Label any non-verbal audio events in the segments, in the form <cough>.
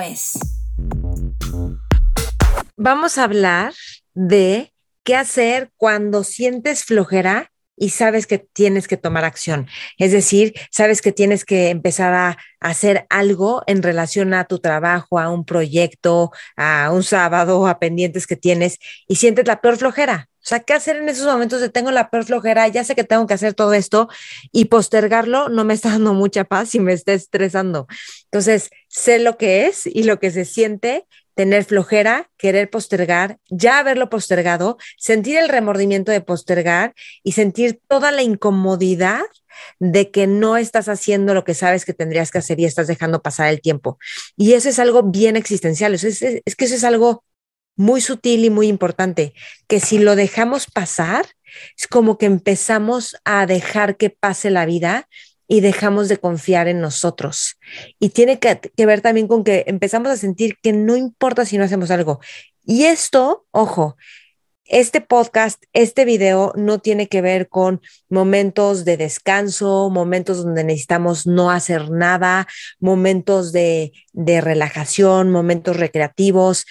es. Vamos a hablar de qué hacer cuando sientes flojera y sabes que tienes que tomar acción. Es decir, sabes que tienes que empezar a hacer algo en relación a tu trabajo, a un proyecto, a un sábado, a pendientes que tienes y sientes la peor flojera. O sea, ¿qué hacer en esos momentos de tengo la peor flojera? Ya sé que tengo que hacer todo esto y postergarlo no me está dando mucha paz y me está estresando. Entonces, sé lo que es y lo que se siente tener flojera, querer postergar, ya haberlo postergado, sentir el remordimiento de postergar y sentir toda la incomodidad de que no estás haciendo lo que sabes que tendrías que hacer y estás dejando pasar el tiempo. Y eso es algo bien existencial, es, es, es que eso es algo muy sutil y muy importante, que si lo dejamos pasar, es como que empezamos a dejar que pase la vida y dejamos de confiar en nosotros. Y tiene que, ver también con que empezamos a sentir que no importa si no hacemos algo. Y esto, ojo, este podcast, este video no tiene que ver con momentos de descanso, momentos donde necesitamos no hacer nada, momentos de, de relajación, momentos recreativos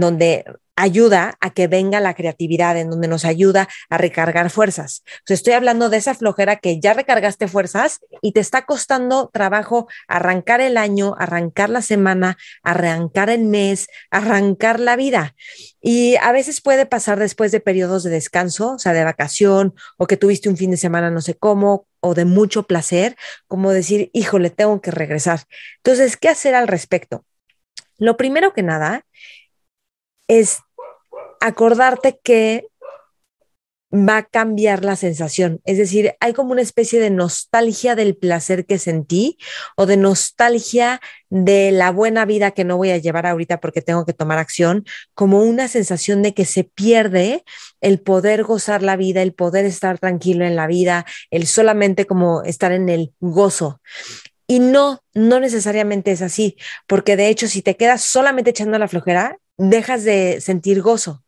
donde ayuda a que venga la creatividad, en donde nos ayuda a recargar fuerzas. estoy hablando de esa flojera que ya recargaste fuerzas y te está costando trabajo arrancar el año, arrancar la semana, arrancar el mes, arrancar la vida. Y a veces puede pasar después de periodos de descanso, o sea, de vacación, o que tuviste un fin de semana no sé cómo, o de mucho placer, como decir, híjole, tengo que regresar. Entonces, ¿qué hacer al respecto? Lo primero que nada es acordarte que va a cambiar la sensación. Es decir, hay como una especie de nostalgia del placer que sentí o de nostalgia de la buena vida que no voy a llevar ahorita porque tengo que tomar acción, como una sensación de que se pierde el poder gozar la vida, el poder estar tranquilo en la vida, el solamente como estar en el gozo. Y no, no necesariamente es así, porque de hecho si te quedas solamente echando la flojera, dejas de sentir gozo.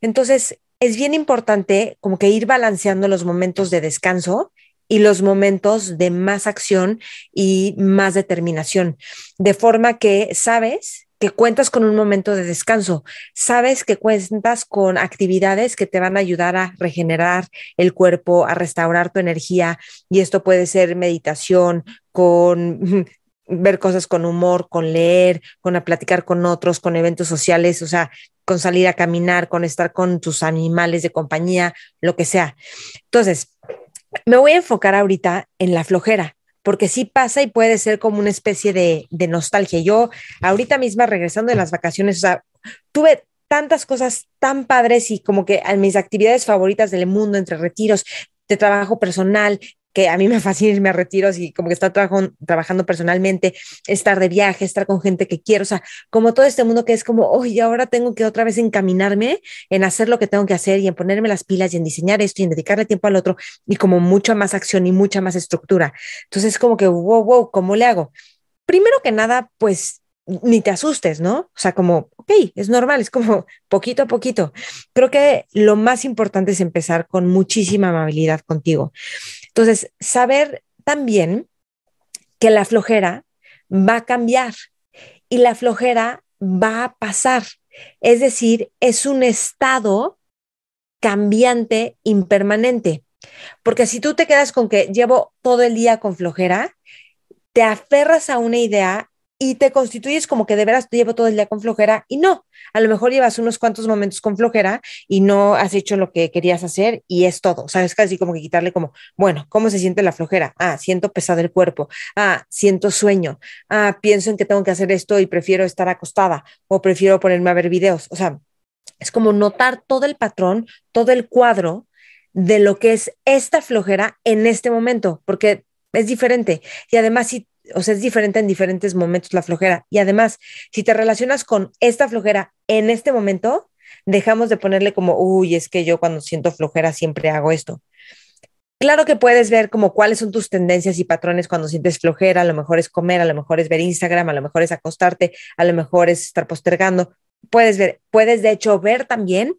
Entonces, es bien importante como que ir balanceando los momentos de descanso y los momentos de más acción y más determinación, de forma que sabes que cuentas con un momento de descanso, sabes que cuentas con actividades que te van a ayudar a regenerar el cuerpo, a restaurar tu energía, y esto puede ser meditación, con ver cosas con humor, con leer, con a platicar con otros, con eventos sociales, o sea, con salir a caminar, con estar con tus animales de compañía, lo que sea. Entonces, me voy a enfocar ahorita en la flojera, porque sí pasa y puede ser como una especie de, de nostalgia. Yo ahorita misma regresando de las vacaciones, o sea, tuve tantas cosas tan padres y como que a mis actividades favoritas del mundo, entre retiros, de trabajo personal, que a mí me fascina irme a retiros y como que estar trabajando personalmente, estar de viaje, estar con gente que quiero, o sea, como todo este mundo que es como, oye, ahora tengo que otra vez encaminarme en hacer lo que tengo que hacer y en ponerme las pilas y en diseñar esto y en dedicarle tiempo al otro y como mucha más acción y mucha más estructura. Entonces, como que, wow, wow, ¿cómo le hago? Primero que nada, pues ni te asustes, ¿no? O sea, como, ok, es normal, es como <laughs> poquito a poquito. Creo que lo más importante es empezar con muchísima amabilidad contigo. Entonces, saber también que la flojera va a cambiar y la flojera va a pasar. Es decir, es un estado cambiante, impermanente. Porque si tú te quedas con que llevo todo el día con flojera, te aferras a una idea y te constituyes como que de veras te llevo todo el día con flojera y no, a lo mejor llevas unos cuantos momentos con flojera y no has hecho lo que querías hacer y es todo, sabes, casi como que quitarle como, bueno, ¿cómo se siente la flojera? Ah, siento pesado el cuerpo, ah, siento sueño, ah, pienso en que tengo que hacer esto y prefiero estar acostada o prefiero ponerme a ver videos, o sea, es como notar todo el patrón, todo el cuadro de lo que es esta flojera en este momento, porque es diferente. Y además, si, o sea, es diferente en diferentes momentos la flojera. Y además, si te relacionas con esta flojera en este momento, dejamos de ponerle como, uy, es que yo cuando siento flojera siempre hago esto. Claro que puedes ver como cuáles son tus tendencias y patrones cuando sientes flojera, a lo mejor es comer, a lo mejor es ver Instagram, a lo mejor es acostarte, a lo mejor es estar postergando. Puedes ver, puedes de hecho ver también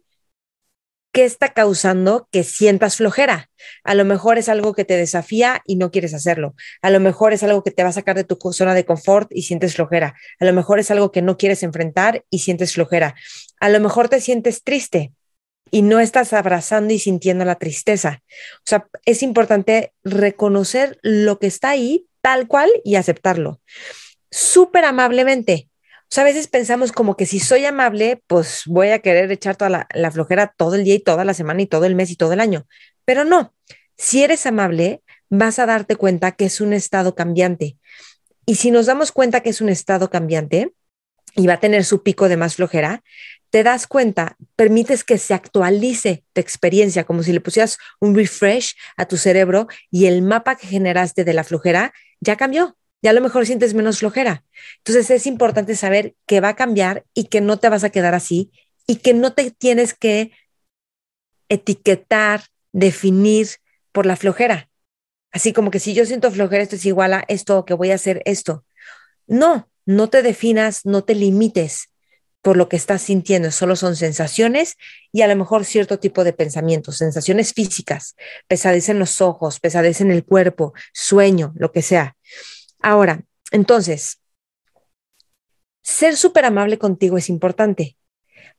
qué está causando que sientas flojera. A lo mejor es algo que te desafía y no quieres hacerlo. A lo mejor es algo que te va a sacar de tu zona de confort y sientes flojera. A lo mejor es algo que no quieres enfrentar y sientes flojera. A lo mejor te sientes triste y no estás abrazando y sintiendo la tristeza. O sea, es importante reconocer lo que está ahí tal cual y aceptarlo. Súper amablemente. A veces pensamos como que si soy amable, pues voy a querer echar toda la, flojera todo el día y toda la semana y todo el mes y todo el año. Pero no, si eres amable, vas a darte cuenta que es un estado cambiante. Y si nos damos cuenta que es un estado cambiante y va a tener su pico de más flojera, te das cuenta, permites que se actualice tu experiencia, como si le pusieras un refresh a tu cerebro y el mapa que generaste de la flojera ya cambió ya a lo mejor sientes menos flojera. Entonces es importante saber que va a cambiar y que no te vas a quedar así y que no te tienes que etiquetar, definir por la flojera. Así como que si yo siento flojera, esto es igual a esto, que voy a hacer esto. No, no te definas, no te limites por lo que estás sintiendo, solo son sensaciones y a lo mejor cierto tipo de pensamientos, sensaciones físicas, pesadez en los ojos, pesadez en el cuerpo, sueño, lo que sea. Ahora, entonces, ser súper amable contigo es importante,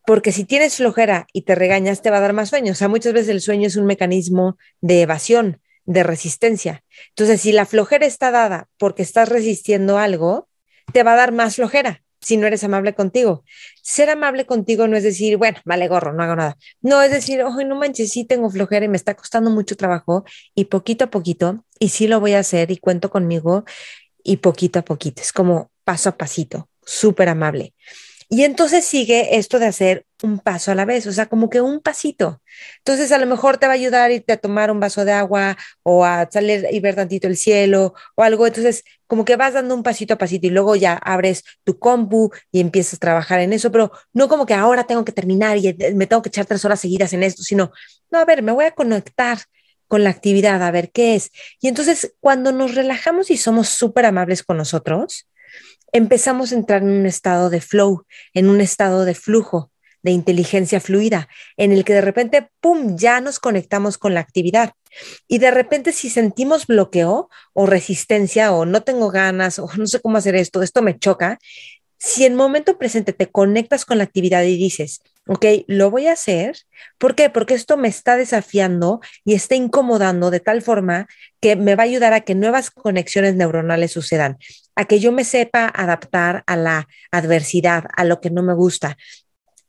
porque si tienes flojera y te regañas, te va a dar más sueño. O sea, muchas veces el sueño es un mecanismo de evasión, de resistencia. Entonces, si la flojera está dada porque estás resistiendo algo, te va a dar más flojera si no eres amable contigo. Ser amable contigo no es decir, bueno, vale gorro, no hago nada. No, es decir, ojo, no manches, sí tengo flojera y me está costando mucho trabajo y poquito a poquito, y sí lo voy a hacer y cuento conmigo y poquito a poquito, es como paso a pasito, súper amable. Y entonces sigue esto de hacer un paso a la vez, o sea, como que un pasito. Entonces a lo mejor te va a ayudar a irte a tomar un vaso de agua o a salir y ver tantito el cielo o algo. Entonces como que vas dando un pasito a pasito y luego ya abres tu compu y empiezas a trabajar en eso, pero no como que ahora tengo que terminar y me tengo que echar tres horas seguidas en esto, sino, no, a ver, me voy a conectar con la actividad, a ver qué es. Y entonces, cuando nos relajamos y somos súper amables con nosotros, empezamos a entrar en un estado de flow, en un estado de flujo, de inteligencia fluida, en el que de repente, ¡pum!, ya nos conectamos con la actividad. Y de repente si sentimos bloqueo o resistencia o no tengo ganas o <laughs> no sé cómo hacer esto, esto me choca, si en momento presente te conectas con la actividad y dices, ok, lo voy a hacer, ¿por qué? Porque esto me está desafiando y está incomodando de tal forma que me va a ayudar a que nuevas conexiones neuronales sucedan, a que yo me sepa adaptar a la adversidad, a lo que no me gusta.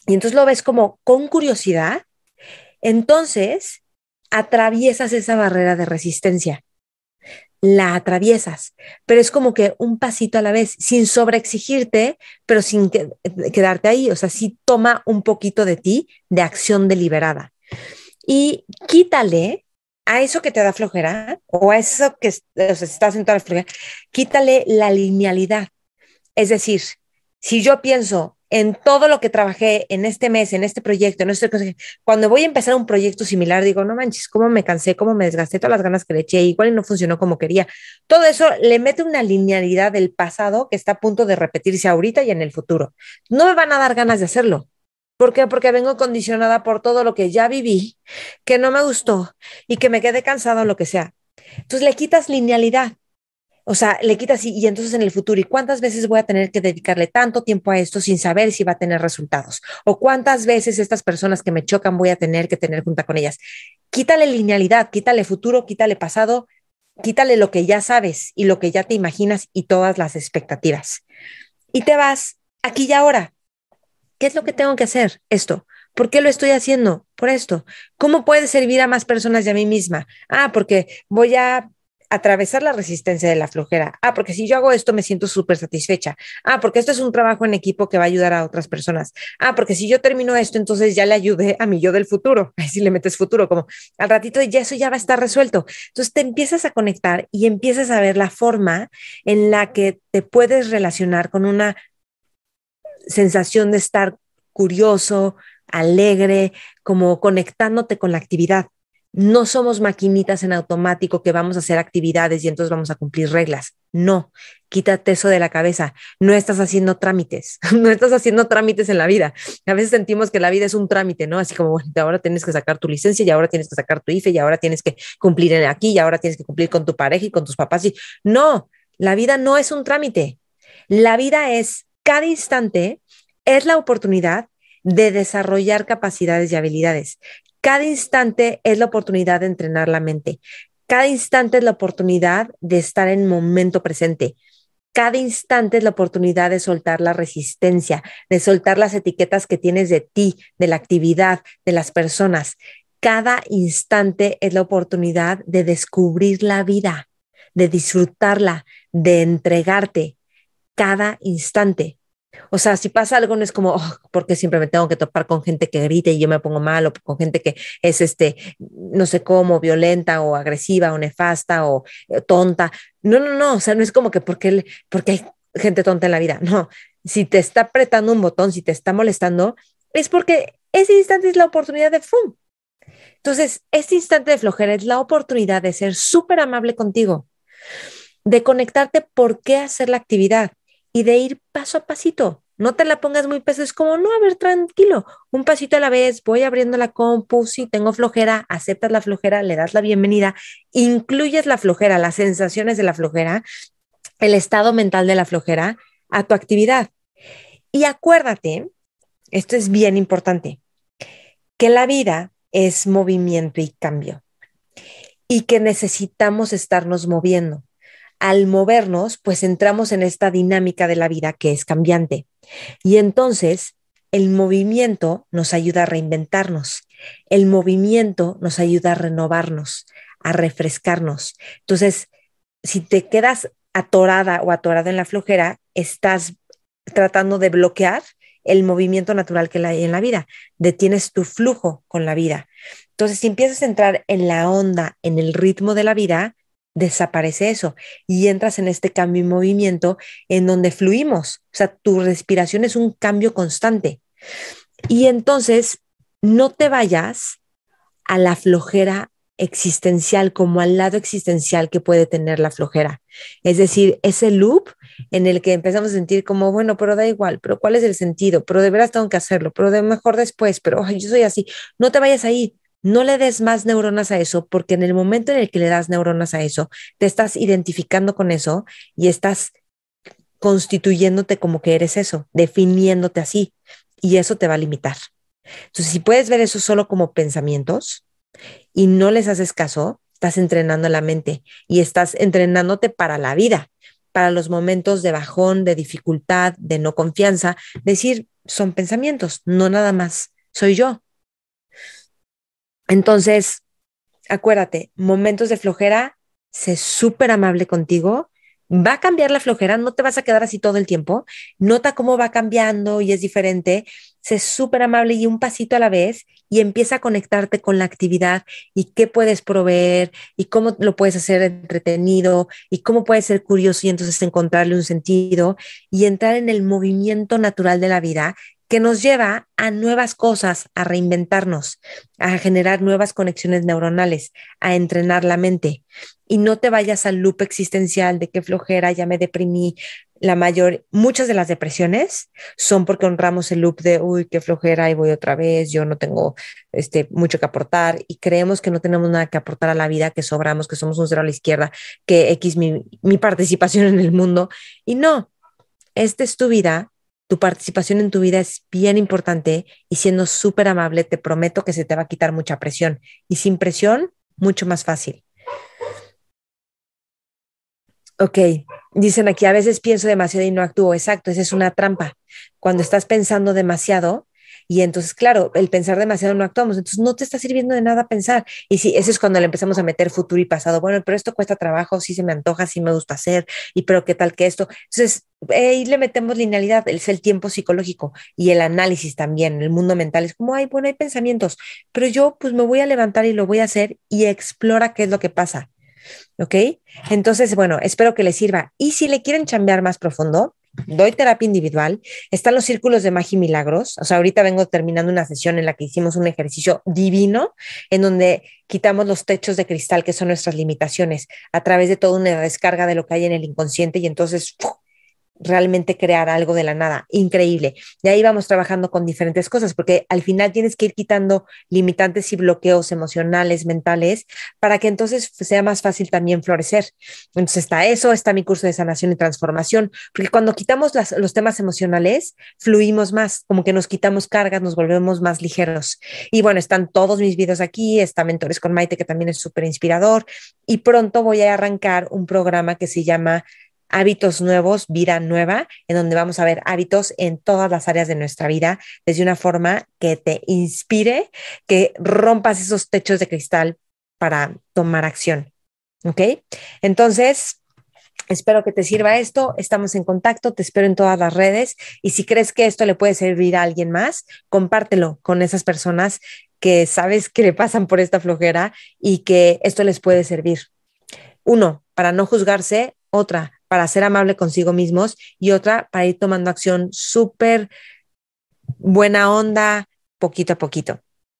Y entonces lo ves como con curiosidad, entonces atraviesas esa barrera de resistencia la atraviesas, pero es como que un pasito a la vez, sin sobreexigirte, pero sin quedarte ahí, o sea, sí toma un poquito de ti de acción deliberada. Y quítale a eso que te da flojera o a eso que estás en toda la flojera, quítale la linealidad. Es decir, si yo pienso, en todo lo que trabajé en este mes, en este proyecto, en este cuando voy a empezar un proyecto similar, digo, no manches, cómo me cansé, cómo me desgasté todas las ganas que le eché, igual y no funcionó como quería. Todo eso le mete una linealidad del pasado que está a punto de repetirse ahorita y en el futuro. No me van a dar ganas de hacerlo. ¿Por qué? Porque vengo condicionada por todo lo que ya viví, que no me gustó y que me quedé cansado lo que sea. Entonces le quitas linealidad o sea, le quitas y, y, entonces en el futuro, ¿y cuántas veces voy a tener que dedicarle tanto tiempo a esto sin saber si va a tener resultados? ¿O cuántas veces estas personas que me chocan voy a tener que tener junta con ellas? Quítale linealidad, quítale futuro, quítale pasado, quítale lo que ya sabes y lo que ya te imaginas y todas las expectativas. Y te vas aquí y ahora. ¿Qué es lo que tengo que hacer? Esto. ¿Por qué lo estoy haciendo? Por esto. ¿Cómo puede servir a más personas y a mí misma? Ah, porque voy a atravesar la resistencia de la flojera. Ah, porque si yo hago esto me siento súper satisfecha. Ah, porque esto es un trabajo en equipo que va a ayudar a otras personas. Ah, porque si yo termino esto, entonces ya le ayudé a mi yo del futuro. <laughs> Ahí sí le metes futuro, como al ratito ya eso ya va a estar resuelto. Entonces te empiezas a conectar y empiezas a ver la forma en la que te puedes relacionar con una sensación de estar curioso, alegre, como conectándote con la actividad. No somos maquinitas en automático que vamos a hacer actividades y entonces vamos a cumplir reglas. No, quítate eso de la cabeza. No estás haciendo trámites, <laughs> no estás haciendo trámites en la vida. A veces sentimos que la vida es un trámite, ¿no? Así como, bueno, ahora tienes que sacar tu licencia y ahora tienes que sacar tu IFE y ahora tienes que cumplir en aquí y ahora tienes que cumplir con tu pareja y con tus papás. Y no, la vida no es un trámite. La vida es cada instante, es la oportunidad de desarrollar capacidades y habilidades. Cada instante es la oportunidad de entrenar la mente. Cada instante es la oportunidad de estar en momento presente. Cada instante es la oportunidad de soltar la resistencia, de soltar las etiquetas que tienes de ti, de la actividad, de las personas. Cada instante es la oportunidad de descubrir la vida, de disfrutarla, de entregarte. Cada instante. O sea, si pasa algo, no es como, oh, porque siempre me tengo que topar con gente que grite y yo me pongo mal, o con gente que es, este, no sé cómo, violenta o agresiva o nefasta o eh, tonta. No, no, no, o sea, no es como que porque, porque hay gente tonta en la vida. No, si te está apretando un botón, si te está molestando, es porque ese instante es la oportunidad de ¡fum! Entonces, este instante de flojera es la oportunidad de ser súper amable contigo, de conectarte por qué hacer la actividad y de ir paso a pasito. No te la pongas muy pesada, es como, no, a ver, tranquilo, un pasito a la vez, voy abriendo la compu, si tengo flojera, aceptas la flojera, le das la bienvenida, incluyes la flojera, las sensaciones de la flojera, el estado mental de la flojera a tu actividad. Y acuérdate, esto es bien importante, que la vida es movimiento y cambio y que necesitamos estarnos moviendo al movernos, pues entramos en esta dinámica de la vida que es cambiante. Y entonces el movimiento nos ayuda a reinventarnos, el movimiento nos ayuda a renovarnos, a refrescarnos. Entonces, si te quedas atorada o atorada en la flojera, estás tratando de bloquear el movimiento natural que hay en la vida, detienes tu flujo con la vida. Entonces, si empiezas a entrar en la onda, en el ritmo de la vida, desaparece eso y entras en este cambio y movimiento en donde fluimos. O sea, tu respiración es un cambio constante. Y entonces no te vayas a la flojera existencial como al lado existencial que puede tener la flojera. Es decir, ese loop en el que empezamos a sentir como, bueno, pero da igual, pero ¿cuál es el sentido? Pero de veras tengo que hacerlo, pero de mejor después, pero yo soy así. No te vayas ahí, no le des más neuronas a eso, porque en el momento en el que le das neuronas a eso, te estás identificando con eso y estás constituyéndote como que eres eso, definiéndote así, y eso te va a limitar. Entonces, si puedes ver eso solo como pensamientos y no les haces caso, estás entrenando la mente y estás entrenándote para la vida, para los momentos de bajón, de dificultad, de no confianza. Decir, son pensamientos, no nada más, soy yo. Entonces, acuérdate, momentos de flojera, sé súper amable contigo. Va a cambiar la flojera, no te vas a quedar así todo el tiempo. Nota cómo va cambiando y es diferente. Sé súper amable y un pasito a la vez y empieza a conectarte con la actividad y qué puedes proveer y cómo lo puedes hacer entretenido y cómo puedes ser curioso y entonces encontrarle un sentido y entrar en el movimiento natural de la vida que nos lleva a nuevas cosas, a reinventarnos, a generar nuevas conexiones neuronales, a entrenar la mente. Y no te vayas al loop existencial de que flojera, ya me deprimí. La mayor, muchas de las depresiones son porque honramos el loop de, uy, qué flojera, y voy otra vez, yo no tengo este, mucho que aportar, y creemos que no tenemos nada que aportar a la vida, que sobramos, que somos un cero a la izquierda, que X mi, mi participación en el mundo. Y no, esta es tu vida, tu participación en tu vida es bien importante y siendo súper amable, te prometo que se te va a quitar mucha presión. Y sin presión, mucho más fácil. Ok, dicen aquí, a veces pienso demasiado y no actúo. Exacto, esa es una trampa. Cuando estás pensando demasiado, y entonces, claro, el pensar demasiado no actuamos, entonces no te está sirviendo de nada pensar. Y sí, eso es cuando le empezamos a meter futuro y pasado. Bueno, pero esto cuesta trabajo, sí se me antoja, sí me gusta hacer, y pero qué tal que esto. Entonces, ahí le metemos linealidad, es el tiempo psicológico y el análisis también, el mundo mental. Es como, ay, bueno, hay pensamientos, pero yo pues me voy a levantar y lo voy a hacer y explora qué es lo que pasa. ¿Ok? Entonces, bueno, espero que les sirva. Y si le quieren chambear más profundo, doy terapia individual, están los círculos de magia y milagros, o sea, ahorita vengo terminando una sesión en la que hicimos un ejercicio divino en donde quitamos los techos de cristal que son nuestras limitaciones a través de toda una descarga de lo que hay en el inconsciente y entonces realmente crear algo de la nada, increíble. Y ahí vamos trabajando con diferentes cosas, porque al final tienes que ir quitando limitantes y bloqueos emocionales, mentales, para que entonces sea más fácil también florecer. Entonces está eso, está mi curso de sanación y transformación, porque cuando quitamos los temas emocionales, fluimos más, como que nos quitamos cargas, nos volvemos más ligeros. Y bueno, están todos mis videos aquí, está Mentores con Maite, que también es súper inspirador, y pronto voy a arrancar un programa que se llama hábitos nuevos, vida nueva, en donde vamos a ver hábitos en todas las áreas de nuestra vida, desde una forma que te inspire, que rompas esos techos de cristal para tomar acción. ¿Ok? Entonces, espero que te sirva esto. Estamos en contacto, te espero en todas las redes y si crees que esto le puede servir a alguien más, compártelo con esas personas que sabes que le pasan por esta flojera y que esto les puede servir. Uno, para no juzgarse. Otra, para ser amable consigo mismos y otra para ir tomando acción súper buena onda, poquito a poquito.